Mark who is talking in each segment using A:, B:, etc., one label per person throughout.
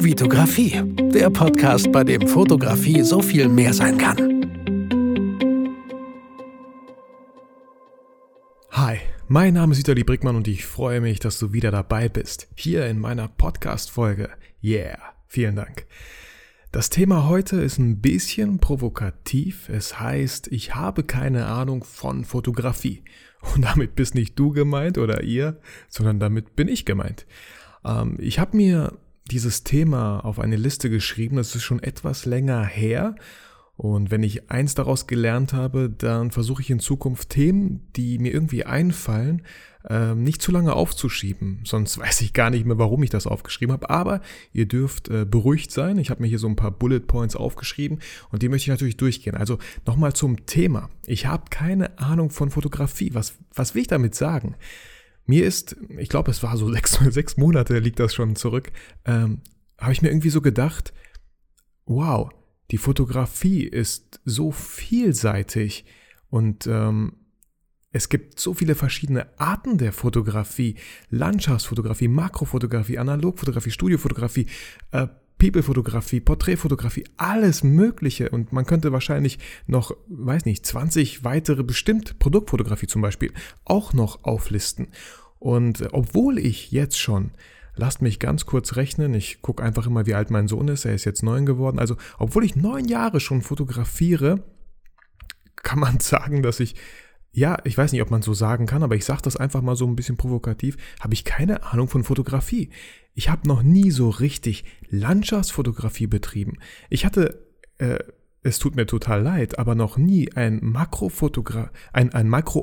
A: Vitografie, der Podcast, bei dem Fotografie so viel mehr sein kann.
B: Hi, mein Name ist Vitali Brickmann und ich freue mich, dass du wieder dabei bist. Hier in meiner Podcast-Folge. Yeah, vielen Dank. Das Thema heute ist ein bisschen provokativ. Es heißt, ich habe keine Ahnung von Fotografie. Und damit bist nicht du gemeint oder ihr, sondern damit bin ich gemeint. Ähm, ich habe mir dieses Thema auf eine Liste geschrieben, das ist schon etwas länger her. Und wenn ich eins daraus gelernt habe, dann versuche ich in Zukunft Themen, die mir irgendwie einfallen, ähm, nicht zu lange aufzuschieben. Sonst weiß ich gar nicht mehr, warum ich das aufgeschrieben habe. Aber ihr dürft äh, beruhigt sein. Ich habe mir hier so ein paar Bullet Points aufgeschrieben und die möchte ich natürlich durchgehen. Also nochmal zum Thema. Ich habe keine Ahnung von Fotografie. Was, was will ich damit sagen? Mir ist, ich glaube, es war so sechs, sechs Monate, liegt das schon zurück, ähm, habe ich mir irgendwie so gedacht, wow, die Fotografie ist so vielseitig und ähm, es gibt so viele verschiedene Arten der Fotografie, Landschaftsfotografie, Makrofotografie, Analogfotografie, Studiofotografie, äh, People-Fotografie, Porträtfotografie, alles Mögliche. Und man könnte wahrscheinlich noch, weiß nicht, 20 weitere bestimmt Produktfotografie zum Beispiel auch noch auflisten. Und obwohl ich jetzt schon, lasst mich ganz kurz rechnen, ich gucke einfach immer, wie alt mein Sohn ist, er ist jetzt neun geworden, also obwohl ich neun Jahre schon fotografiere, kann man sagen, dass ich ja, ich weiß nicht, ob man so sagen kann, aber ich sage das einfach mal so ein bisschen provokativ, habe ich keine Ahnung von Fotografie. Ich habe noch nie so richtig Landschaftsfotografie betrieben. Ich hatte, äh, es tut mir total leid, aber noch nie ein Makrofotograf, ein, ein Makro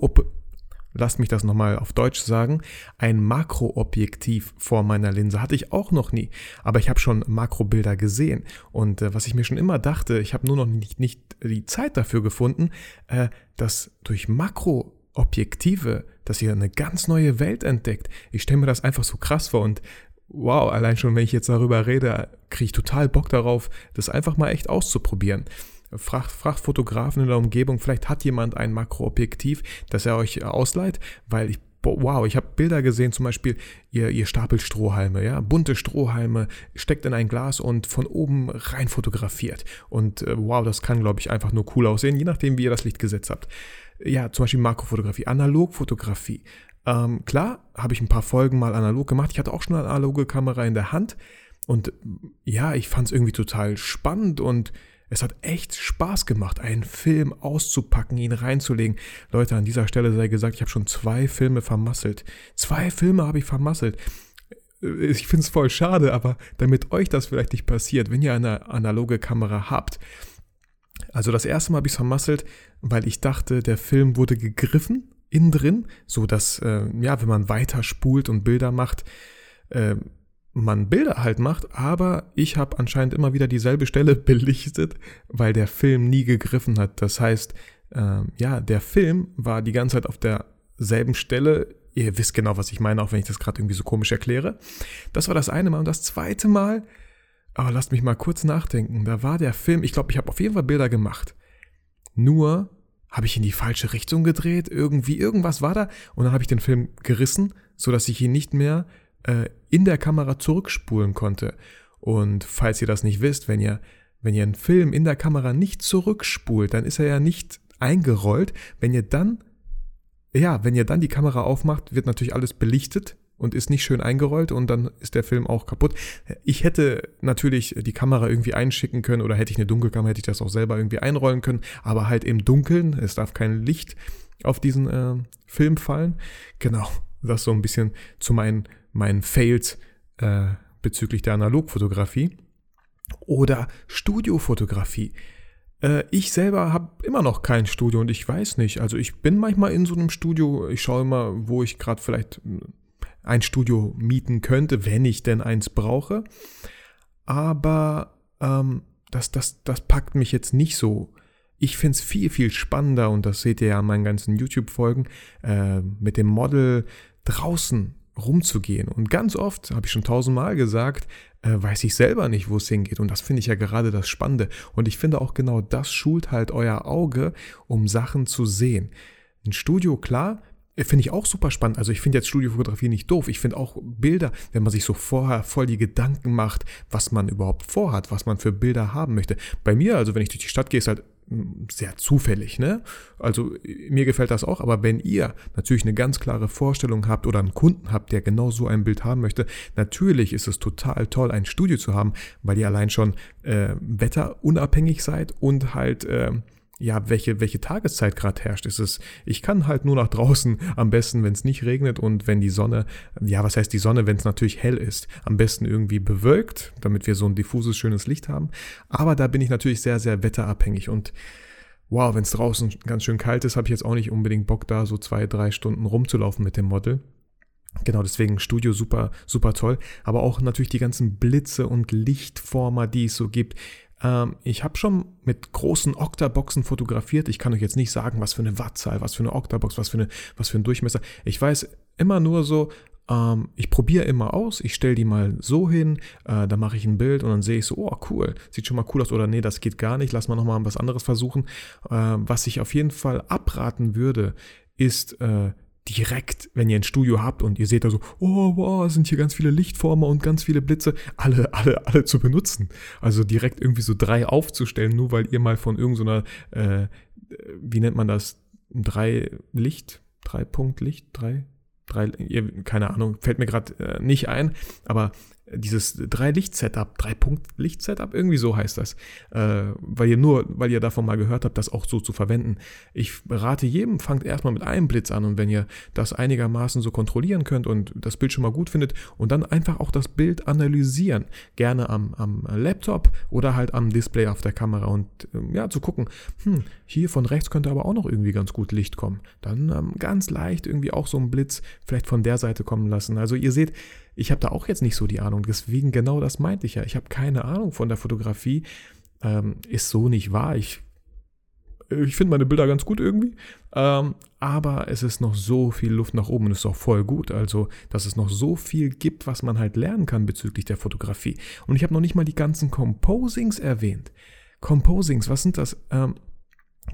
B: lasst mich das nochmal auf Deutsch sagen, ein Makroobjektiv vor meiner Linse hatte ich auch noch nie. Aber ich habe schon Makrobilder gesehen. Und äh, was ich mir schon immer dachte, ich habe nur noch nicht, nicht die Zeit dafür gefunden, äh, dass durch Makroobjektive, dass ihr eine ganz neue Welt entdeckt. Ich stelle mir das einfach so krass vor und wow, allein schon, wenn ich jetzt darüber rede, kriege ich total Bock darauf, das einfach mal echt auszuprobieren. Fragt, fragt in der Umgebung, vielleicht hat jemand ein Makroobjektiv, das er euch ausleiht, weil ich wow, ich habe Bilder gesehen, zum Beispiel, ihr, ihr stapelt Strohhalme, ja, bunte Strohhalme, steckt in ein Glas und von oben rein fotografiert. Und äh, wow, das kann, glaube ich, einfach nur cool aussehen, je nachdem, wie ihr das Licht gesetzt habt. Ja, zum Beispiel Makrofotografie, Analogfotografie. Ähm, klar, habe ich ein paar Folgen mal analog gemacht. Ich hatte auch schon eine analoge Kamera in der Hand. Und ja, ich fand es irgendwie total spannend und es hat echt Spaß gemacht, einen Film auszupacken, ihn reinzulegen. Leute, an dieser Stelle sei gesagt, ich habe schon zwei Filme vermasselt. Zwei Filme habe ich vermasselt. Äh, ich finde es voll schade, aber damit euch das vielleicht nicht passiert, wenn ihr eine analoge Kamera habt. Also das erste Mal habe ich es vermasselt, weil ich dachte, der Film wurde gegriffen innen drin, so dass, äh, ja, wenn man weiter spult und Bilder macht, äh, man Bilder halt macht, aber ich habe anscheinend immer wieder dieselbe Stelle belichtet, weil der Film nie gegriffen hat. Das heißt, äh, ja, der Film war die ganze Zeit auf derselben Stelle. Ihr wisst genau, was ich meine, auch wenn ich das gerade irgendwie so komisch erkläre. Das war das eine Mal. Und das zweite Mal, aber lasst mich mal kurz nachdenken, da war der Film, ich glaube, ich habe auf jeden Fall Bilder gemacht. Nur habe ich in die falsche Richtung gedreht, irgendwie, irgendwas war da und dann habe ich den Film gerissen, sodass ich ihn nicht mehr äh, in der Kamera zurückspulen konnte. Und falls ihr das nicht wisst, wenn ihr, wenn ihr einen Film in der Kamera nicht zurückspult, dann ist er ja nicht eingerollt. Wenn ihr dann, ja, wenn ihr dann die Kamera aufmacht, wird natürlich alles belichtet und ist nicht schön eingerollt und dann ist der Film auch kaputt. Ich hätte natürlich die Kamera irgendwie einschicken können oder hätte ich eine Dunkelkamera, hätte ich das auch selber irgendwie einrollen können, aber halt im Dunkeln, es darf kein Licht auf diesen äh, Film fallen. Genau, das so ein bisschen zu meinen meinen Fails äh, bezüglich der Analogfotografie. Oder Studiofotografie. Äh, ich selber habe immer noch kein Studio und ich weiß nicht. Also ich bin manchmal in so einem Studio, ich schaue immer, wo ich gerade vielleicht äh, ein Studio mieten könnte, wenn ich denn eins brauche. Aber ähm, das, das, das packt mich jetzt nicht so. Ich finde es viel, viel spannender, und das seht ihr ja an meinen ganzen YouTube-Folgen, äh, mit dem Model draußen rumzugehen. Und ganz oft, habe ich schon tausendmal gesagt, äh, weiß ich selber nicht, wo es hingeht. Und das finde ich ja gerade das Spannende. Und ich finde auch genau das schult halt euer Auge, um Sachen zu sehen. Ein Studio, klar, finde ich auch super spannend. Also ich finde jetzt Studiofotografie nicht doof. Ich finde auch Bilder, wenn man sich so vorher voll die Gedanken macht, was man überhaupt vorhat, was man für Bilder haben möchte. Bei mir, also wenn ich durch die Stadt gehe, ist halt sehr zufällig, ne? Also mir gefällt das auch, aber wenn ihr natürlich eine ganz klare Vorstellung habt oder einen Kunden habt, der genau so ein Bild haben möchte, natürlich ist es total toll, ein Studio zu haben, weil ihr allein schon äh, wetterunabhängig seid und halt äh, ja, welche, welche Tageszeit gerade herrscht. Ist es, ich kann halt nur nach draußen am besten, wenn es nicht regnet und wenn die Sonne, ja, was heißt die Sonne, wenn es natürlich hell ist, am besten irgendwie bewölkt, damit wir so ein diffuses, schönes Licht haben. Aber da bin ich natürlich sehr, sehr wetterabhängig und wow, wenn es draußen ganz schön kalt ist, habe ich jetzt auch nicht unbedingt Bock, da so zwei, drei Stunden rumzulaufen mit dem Model. Genau, deswegen Studio super, super toll. Aber auch natürlich die ganzen Blitze und Lichtformer, die es so gibt. Ähm, ich habe schon mit großen Octaboxen fotografiert. Ich kann euch jetzt nicht sagen, was für eine Wattzahl, was für eine Octabox, was für, eine, was für ein Durchmesser. Ich weiß immer nur so, ähm, ich probiere immer aus, ich stelle die mal so hin, äh, dann mache ich ein Bild und dann sehe ich so, oh cool, sieht schon mal cool aus oder nee, das geht gar nicht, lass mal nochmal was anderes versuchen. Äh, was ich auf jeden Fall abraten würde, ist äh, direkt, wenn ihr ein Studio habt und ihr seht da so, oh wow, sind hier ganz viele Lichtformer und ganz viele Blitze, alle, alle, alle zu benutzen. Also direkt irgendwie so drei aufzustellen, nur weil ihr mal von irgendeiner, so äh, wie nennt man das, drei Licht, drei Punkt Licht, drei, drei, keine Ahnung, fällt mir gerade äh, nicht ein, aber dieses Drei-Licht-Setup, Drei-Punkt-Licht-Setup, irgendwie so heißt das, äh, weil ihr nur, weil ihr davon mal gehört habt, das auch so zu verwenden. Ich rate jedem, fangt erstmal mit einem Blitz an und wenn ihr das einigermaßen so kontrollieren könnt und das Bild schon mal gut findet und dann einfach auch das Bild analysieren, gerne am, am Laptop oder halt am Display auf der Kamera und ähm, ja, zu gucken, hm, hier von rechts könnte aber auch noch irgendwie ganz gut Licht kommen. Dann ähm, ganz leicht irgendwie auch so ein Blitz vielleicht von der Seite kommen lassen. Also ihr seht, ich habe da auch jetzt nicht so die Ahnung. Deswegen genau das meinte ich ja. Ich habe keine Ahnung von der Fotografie. Ähm, ist so nicht wahr. Ich, ich finde meine Bilder ganz gut irgendwie. Ähm, aber es ist noch so viel Luft nach oben und ist auch voll gut. Also, dass es noch so viel gibt, was man halt lernen kann bezüglich der Fotografie. Und ich habe noch nicht mal die ganzen Composings erwähnt. Composings, was sind das? Ähm,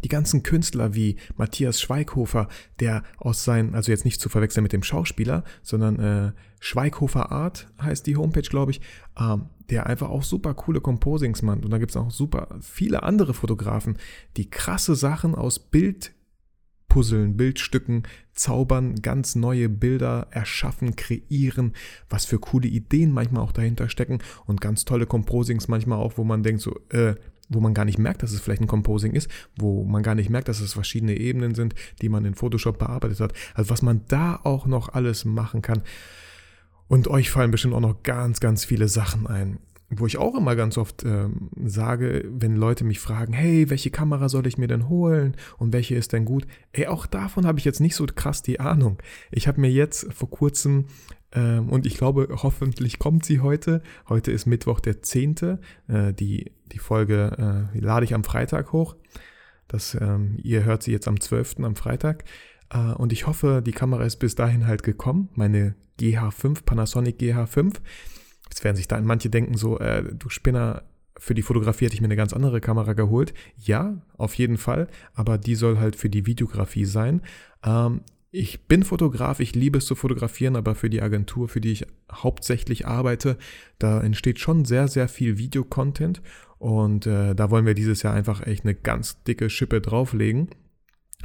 B: die ganzen Künstler wie Matthias Schweighofer, der aus seinen, also jetzt nicht zu verwechseln mit dem Schauspieler, sondern äh, Schweighofer Art heißt die Homepage, glaube ich, ähm, der einfach auch super coole Composings macht. Und da gibt es auch super viele andere Fotografen, die krasse Sachen aus Bildpuzzeln, Bildstücken zaubern, ganz neue Bilder erschaffen, kreieren, was für coole Ideen manchmal auch dahinter stecken und ganz tolle Composings manchmal auch, wo man denkt so, äh, wo man gar nicht merkt, dass es vielleicht ein Composing ist, wo man gar nicht merkt, dass es verschiedene Ebenen sind, die man in Photoshop bearbeitet hat. Also was man da auch noch alles machen kann. Und euch fallen bestimmt auch noch ganz, ganz viele Sachen ein. Wo ich auch immer ganz oft ähm, sage, wenn Leute mich fragen, hey, welche Kamera soll ich mir denn holen und welche ist denn gut? Ey, auch davon habe ich jetzt nicht so krass die Ahnung. Ich habe mir jetzt vor kurzem und ich glaube, hoffentlich kommt sie heute. Heute ist Mittwoch der 10. Äh, die, die Folge äh, lade ich am Freitag hoch. Das, ähm, ihr hört sie jetzt am 12. am Freitag. Äh, und ich hoffe, die Kamera ist bis dahin halt gekommen. Meine GH5, Panasonic GH5. Jetzt werden sich da manche denken so, äh, du Spinner, für die Fotografie hätte ich mir eine ganz andere Kamera geholt. Ja, auf jeden Fall, aber die soll halt für die Videografie sein. Ähm, ich bin Fotograf, ich liebe es zu fotografieren, aber für die Agentur, für die ich hauptsächlich arbeite, da entsteht schon sehr, sehr viel Videocontent und äh, da wollen wir dieses Jahr einfach echt eine ganz dicke Schippe drauflegen.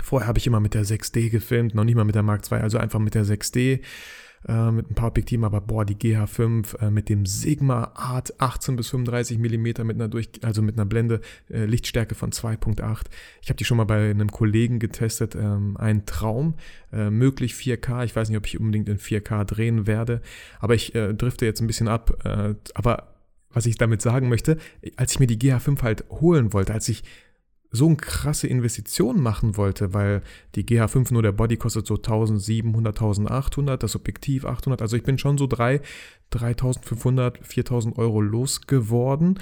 B: Vorher habe ich immer mit der 6D gefilmt, noch nicht mal mit der Mark II, also einfach mit der 6D äh, mit ein paar Objektiven, aber boah, die GH5 äh, mit dem Sigma Art 18 bis 35 mm mit einer durch, also mit einer Blende äh, Lichtstärke von 2.8. Ich habe die schon mal bei einem Kollegen getestet, ähm, ein Traum, äh, möglich 4K. Ich weiß nicht, ob ich unbedingt in 4K drehen werde, aber ich äh, drifte jetzt ein bisschen ab. Aber was ich damit sagen möchte, als ich mir die GH5 halt holen wollte, als ich so eine krasse Investition machen wollte, weil die GH5 nur der Body kostet so 1700, 1800, das Objektiv 800, also ich bin schon so 3, 3500, 4000 Euro losgeworden,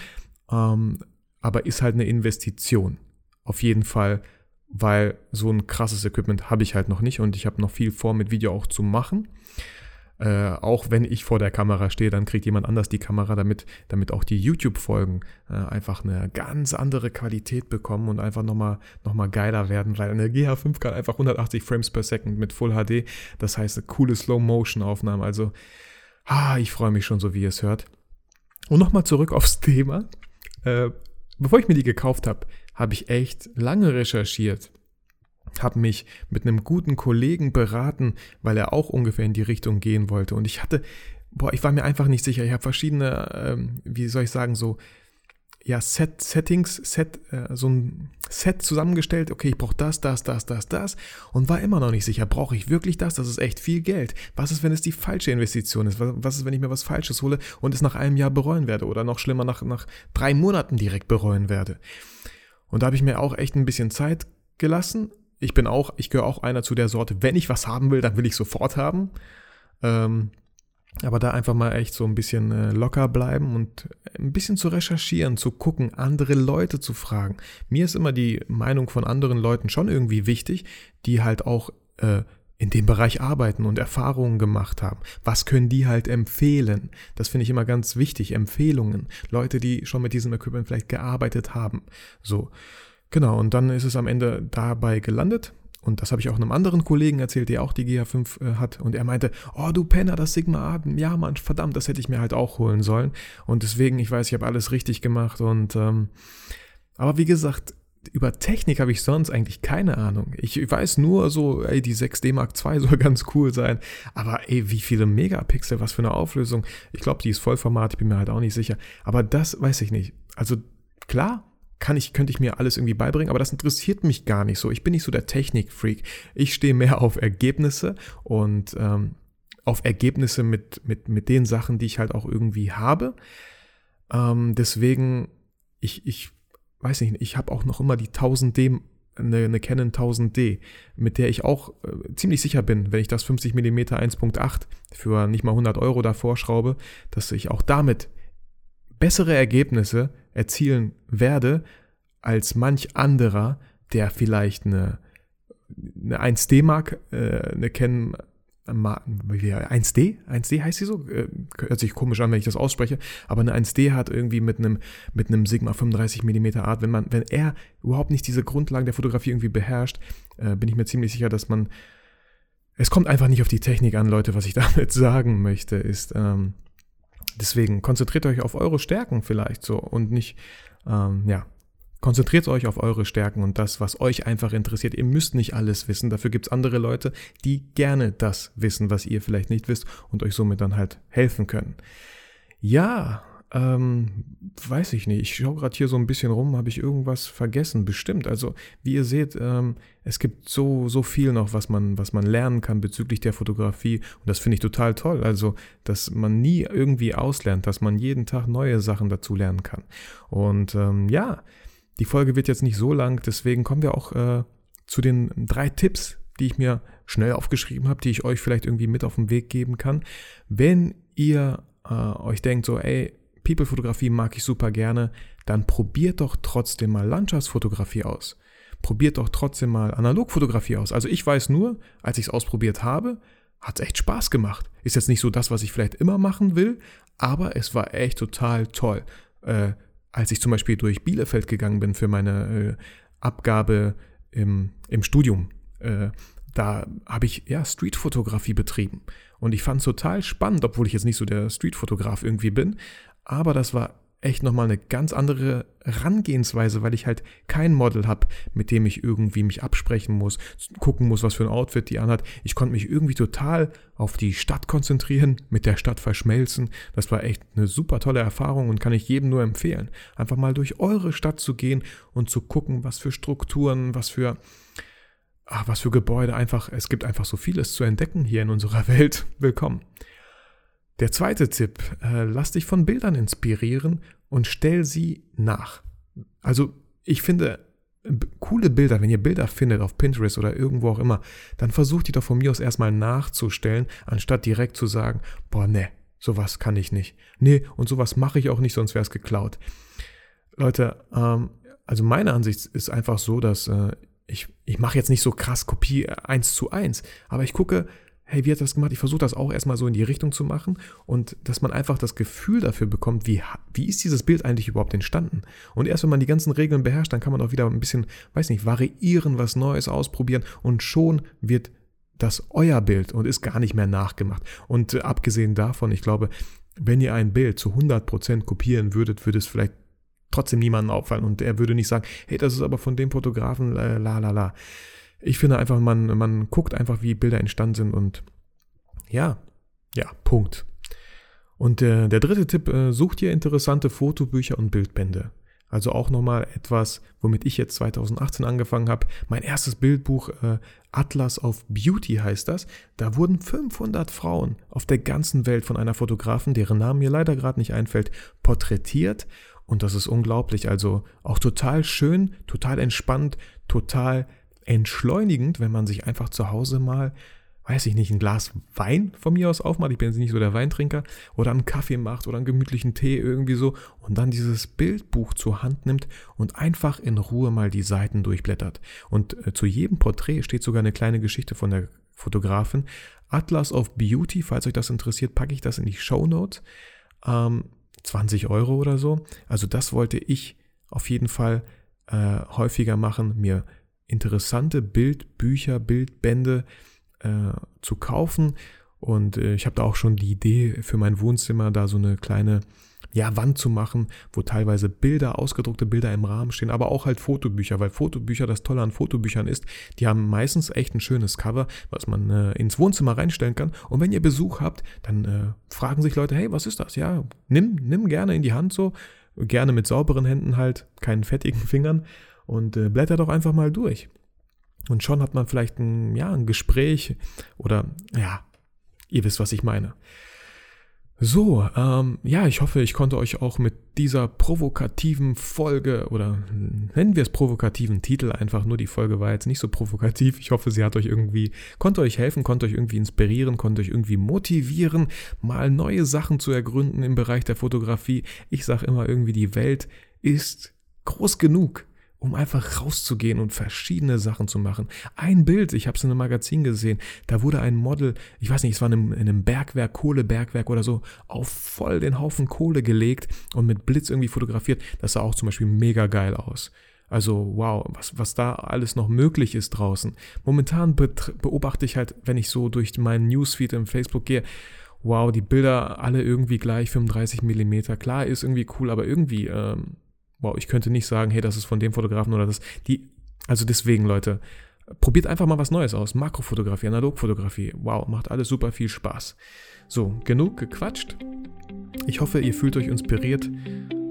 B: ähm, aber ist halt eine Investition. Auf jeden Fall, weil so ein krasses Equipment habe ich halt noch nicht und ich habe noch viel vor mit Video auch zu machen. Äh, auch wenn ich vor der Kamera stehe, dann kriegt jemand anders die Kamera, damit, damit auch die YouTube-Folgen äh, einfach eine ganz andere Qualität bekommen und einfach nochmal noch mal geiler werden, weil eine GH5 kann einfach 180 Frames per Second mit Full HD. Das heißt, eine coole Slow-Motion-Aufnahme. Also, ah, ich freue mich schon so, wie ihr es hört. Und nochmal zurück aufs Thema. Äh, bevor ich mir die gekauft habe, habe ich echt lange recherchiert habe mich mit einem guten Kollegen beraten, weil er auch ungefähr in die Richtung gehen wollte. Und ich hatte, boah, ich war mir einfach nicht sicher. Ich habe verschiedene, ähm, wie soll ich sagen, so, ja, Set, Settings, Set, äh, so ein Set zusammengestellt. Okay, ich brauche das, das, das, das, das. Und war immer noch nicht sicher, brauche ich wirklich das? Das ist echt viel Geld. Was ist, wenn es die falsche Investition ist? Was ist, wenn ich mir was Falsches hole und es nach einem Jahr bereuen werde? Oder noch schlimmer, nach, nach drei Monaten direkt bereuen werde? Und da habe ich mir auch echt ein bisschen Zeit gelassen ich bin auch, ich gehöre auch einer zu der Sorte, wenn ich was haben will, dann will ich sofort haben. Ähm, aber da einfach mal echt so ein bisschen äh, locker bleiben und ein bisschen zu recherchieren, zu gucken, andere Leute zu fragen. Mir ist immer die Meinung von anderen Leuten schon irgendwie wichtig, die halt auch äh, in dem Bereich arbeiten und Erfahrungen gemacht haben. Was können die halt empfehlen? Das finde ich immer ganz wichtig. Empfehlungen. Leute, die schon mit diesem Equipment vielleicht gearbeitet haben. So. Genau, und dann ist es am Ende dabei gelandet. Und das habe ich auch einem anderen Kollegen erzählt, der auch die GH5 äh, hat. Und er meinte, oh du Penner, das Sigma A, ja Mann, verdammt, das hätte ich mir halt auch holen sollen. Und deswegen, ich weiß, ich habe alles richtig gemacht. Und ähm, aber wie gesagt, über Technik habe ich sonst eigentlich keine Ahnung. Ich weiß nur so, ey, die 6D Mark II soll ganz cool sein. Aber ey, wie viele Megapixel, was für eine Auflösung. Ich glaube, die ist Vollformat, ich bin mir halt auch nicht sicher. Aber das weiß ich nicht. Also klar, kann ich, könnte ich mir alles irgendwie beibringen, aber das interessiert mich gar nicht so. Ich bin nicht so der Technikfreak. Ich stehe mehr auf Ergebnisse und ähm, auf Ergebnisse mit, mit, mit den Sachen, die ich halt auch irgendwie habe. Ähm, deswegen, ich, ich weiß nicht, ich habe auch noch immer die 1000D, eine, eine Canon 1000D, mit der ich auch äh, ziemlich sicher bin, wenn ich das 50 mm 1.8 für nicht mal 100 Euro davor schraube, dass ich auch damit bessere Ergebnisse erzielen werde als manch anderer, der vielleicht eine, eine 1D Mark, äh, eine Canon 1D? 1D heißt sie so? Äh, hört sich komisch an, wenn ich das ausspreche, aber eine 1D hat irgendwie mit einem, mit einem Sigma 35 mm Art, wenn man, wenn er überhaupt nicht diese Grundlagen der Fotografie irgendwie beherrscht, äh, bin ich mir ziemlich sicher, dass man, es kommt einfach nicht auf die Technik an, Leute, was ich damit sagen möchte, ist, ähm, Deswegen konzentriert euch auf eure Stärken vielleicht so und nicht, ähm, ja, konzentriert euch auf eure Stärken und das, was euch einfach interessiert. Ihr müsst nicht alles wissen. Dafür gibt es andere Leute, die gerne das wissen, was ihr vielleicht nicht wisst und euch somit dann halt helfen können. Ja, ähm, weiß ich nicht. Ich schaue gerade hier so ein bisschen rum, habe ich irgendwas vergessen? Bestimmt. Also, wie ihr seht, ähm, es gibt so, so viel noch, was man, was man lernen kann bezüglich der Fotografie. Und das finde ich total toll. Also, dass man nie irgendwie auslernt, dass man jeden Tag neue Sachen dazu lernen kann. Und ähm, ja, die Folge wird jetzt nicht so lang, deswegen kommen wir auch äh, zu den drei Tipps, die ich mir schnell aufgeschrieben habe, die ich euch vielleicht irgendwie mit auf den Weg geben kann. Wenn ihr äh, euch denkt, so, ey, People-Fotografie mag ich super gerne, dann probiert doch trotzdem mal Landschaftsfotografie aus. Probiert doch trotzdem mal Analogfotografie aus. Also ich weiß nur, als ich es ausprobiert habe, hat es echt Spaß gemacht. Ist jetzt nicht so das, was ich vielleicht immer machen will, aber es war echt total toll. Äh, als ich zum Beispiel durch Bielefeld gegangen bin für meine äh, Abgabe im, im Studium, äh, da habe ich ja Streetfotografie betrieben. Und ich fand es total spannend, obwohl ich jetzt nicht so der Streetfotograf irgendwie bin. Aber das war echt nochmal eine ganz andere Herangehensweise, weil ich halt kein Model habe, mit dem ich irgendwie mich absprechen muss, gucken muss, was für ein Outfit die anhat. Ich konnte mich irgendwie total auf die Stadt konzentrieren, mit der Stadt verschmelzen. Das war echt eine super tolle Erfahrung und kann ich jedem nur empfehlen. Einfach mal durch eure Stadt zu gehen und zu gucken, was für Strukturen, was für ach, was für Gebäude einfach, es gibt einfach so vieles zu entdecken hier in unserer Welt. Willkommen. Der zweite Tipp, äh, lass dich von Bildern inspirieren und stell sie nach. Also ich finde, coole Bilder, wenn ihr Bilder findet auf Pinterest oder irgendwo auch immer, dann versucht die doch von mir aus erstmal nachzustellen, anstatt direkt zu sagen, boah, ne, sowas kann ich nicht. Nee, und sowas mache ich auch nicht, sonst wäre es geklaut. Leute, ähm, also meine Ansicht ist einfach so, dass äh, ich, ich mache jetzt nicht so krass Kopie eins zu eins, aber ich gucke, hey, wie hat das gemacht? Ich versuche das auch erstmal so in die Richtung zu machen und dass man einfach das Gefühl dafür bekommt, wie, wie ist dieses Bild eigentlich überhaupt entstanden? Und erst wenn man die ganzen Regeln beherrscht, dann kann man auch wieder ein bisschen, weiß nicht, variieren, was Neues ausprobieren und schon wird das euer Bild und ist gar nicht mehr nachgemacht. Und äh, abgesehen davon, ich glaube, wenn ihr ein Bild zu 100% kopieren würdet, würde es vielleicht trotzdem niemandem auffallen und er würde nicht sagen, hey, das ist aber von dem Fotografen, äh, la la la. Ich finde einfach, man, man guckt einfach, wie Bilder entstanden sind und ja, ja, Punkt. Und äh, der dritte Tipp, äh, sucht ihr interessante Fotobücher und Bildbände. Also auch nochmal etwas, womit ich jetzt 2018 angefangen habe. Mein erstes Bildbuch, äh, Atlas of Beauty heißt das. Da wurden 500 Frauen auf der ganzen Welt von einer Fotografen, deren Name mir leider gerade nicht einfällt, porträtiert. Und das ist unglaublich. Also auch total schön, total entspannt, total entschleunigend, wenn man sich einfach zu Hause mal, weiß ich nicht, ein Glas Wein von mir aus aufmacht. Ich bin jetzt nicht so der Weintrinker. Oder einen Kaffee macht oder einen gemütlichen Tee irgendwie so. Und dann dieses Bildbuch zur Hand nimmt und einfach in Ruhe mal die Seiten durchblättert. Und äh, zu jedem Porträt steht sogar eine kleine Geschichte von der Fotografin. Atlas of Beauty, falls euch das interessiert, packe ich das in die Show Notes. Ähm, 20 Euro oder so. Also das wollte ich auf jeden Fall äh, häufiger machen, mir interessante Bildbücher, Bildbände äh, zu kaufen. Und äh, ich habe da auch schon die Idee für mein Wohnzimmer, da so eine kleine ja, Wand zu machen, wo teilweise Bilder, ausgedruckte Bilder im Rahmen stehen, aber auch halt Fotobücher, weil Fotobücher, das Tolle an Fotobüchern ist, die haben meistens echt ein schönes Cover, was man äh, ins Wohnzimmer reinstellen kann. Und wenn ihr Besuch habt, dann äh, fragen sich Leute, hey, was ist das? Ja, nimm, nimm gerne in die Hand so, gerne mit sauberen Händen halt, keinen fettigen Fingern und äh, blätter doch einfach mal durch. Und schon hat man vielleicht ein, ja, ein Gespräch oder ja, ihr wisst, was ich meine. So, ähm, ja, ich hoffe, ich konnte euch auch mit dieser provokativen Folge oder nennen wir es provokativen Titel einfach, nur die Folge war jetzt nicht so provokativ. Ich hoffe, sie hat euch irgendwie, konnte euch helfen, konnte euch irgendwie inspirieren, konnte euch irgendwie motivieren, mal neue Sachen zu ergründen im Bereich der Fotografie. Ich sage immer irgendwie, die Welt ist groß genug um einfach rauszugehen und verschiedene Sachen zu machen. Ein Bild, ich habe es in einem Magazin gesehen, da wurde ein Model, ich weiß nicht, es war in einem, in einem Bergwerk, Kohlebergwerk oder so, auf voll den Haufen Kohle gelegt und mit Blitz irgendwie fotografiert. Das sah auch zum Beispiel mega geil aus. Also wow, was, was da alles noch möglich ist draußen. Momentan beobachte ich halt, wenn ich so durch meinen Newsfeed im Facebook gehe, wow, die Bilder alle irgendwie gleich, 35 Millimeter. Klar, ist irgendwie cool, aber irgendwie ähm, wow, ich könnte nicht sagen, hey, das ist von dem Fotografen oder das. Die, also deswegen, Leute, probiert einfach mal was Neues aus. Makrofotografie, Analogfotografie. Wow, macht alles super viel Spaß. So, genug gequatscht. Ich hoffe, ihr fühlt euch inspiriert,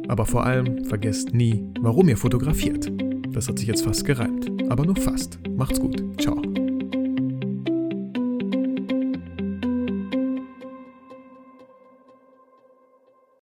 B: aber vor allem vergesst nie, warum ihr fotografiert. Das hat sich jetzt fast gereimt, aber nur fast. Macht's gut. Ciao.